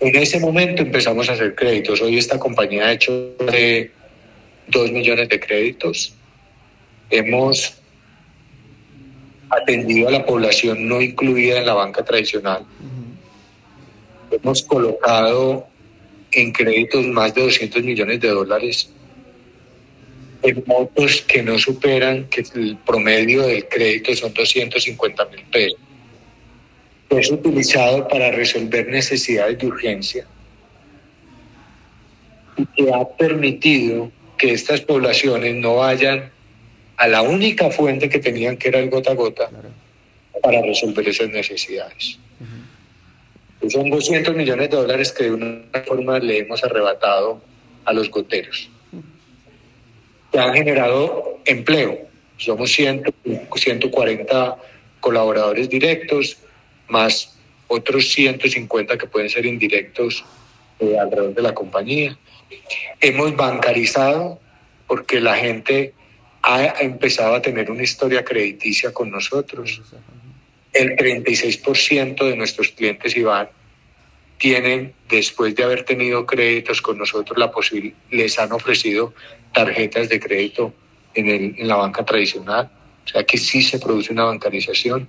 En ese momento empezamos a hacer créditos. Hoy esta compañía ha hecho de 2 millones de créditos. Hemos atendido a la población no incluida en la banca tradicional. Hemos colocado en créditos más de 200 millones de dólares en motos que no superan, que el promedio del crédito son 250 mil pesos. Es utilizado para resolver necesidades de urgencia y que ha permitido que estas poblaciones no vayan a la única fuente que tenían, que era el gota a gota, para resolver esas necesidades. Son 200 millones de dólares que de una forma le hemos arrebatado a los goteros. Que han generado empleo. Somos 100, 140 colaboradores directos, más otros 150 que pueden ser indirectos eh, alrededor de la compañía. Hemos bancarizado porque la gente ha empezado a tener una historia crediticia con nosotros. El 36% de nuestros clientes, Iván, tienen, después de haber tenido créditos con nosotros, la les han ofrecido tarjetas de crédito en, el, en la banca tradicional. O sea que sí se produce una bancarización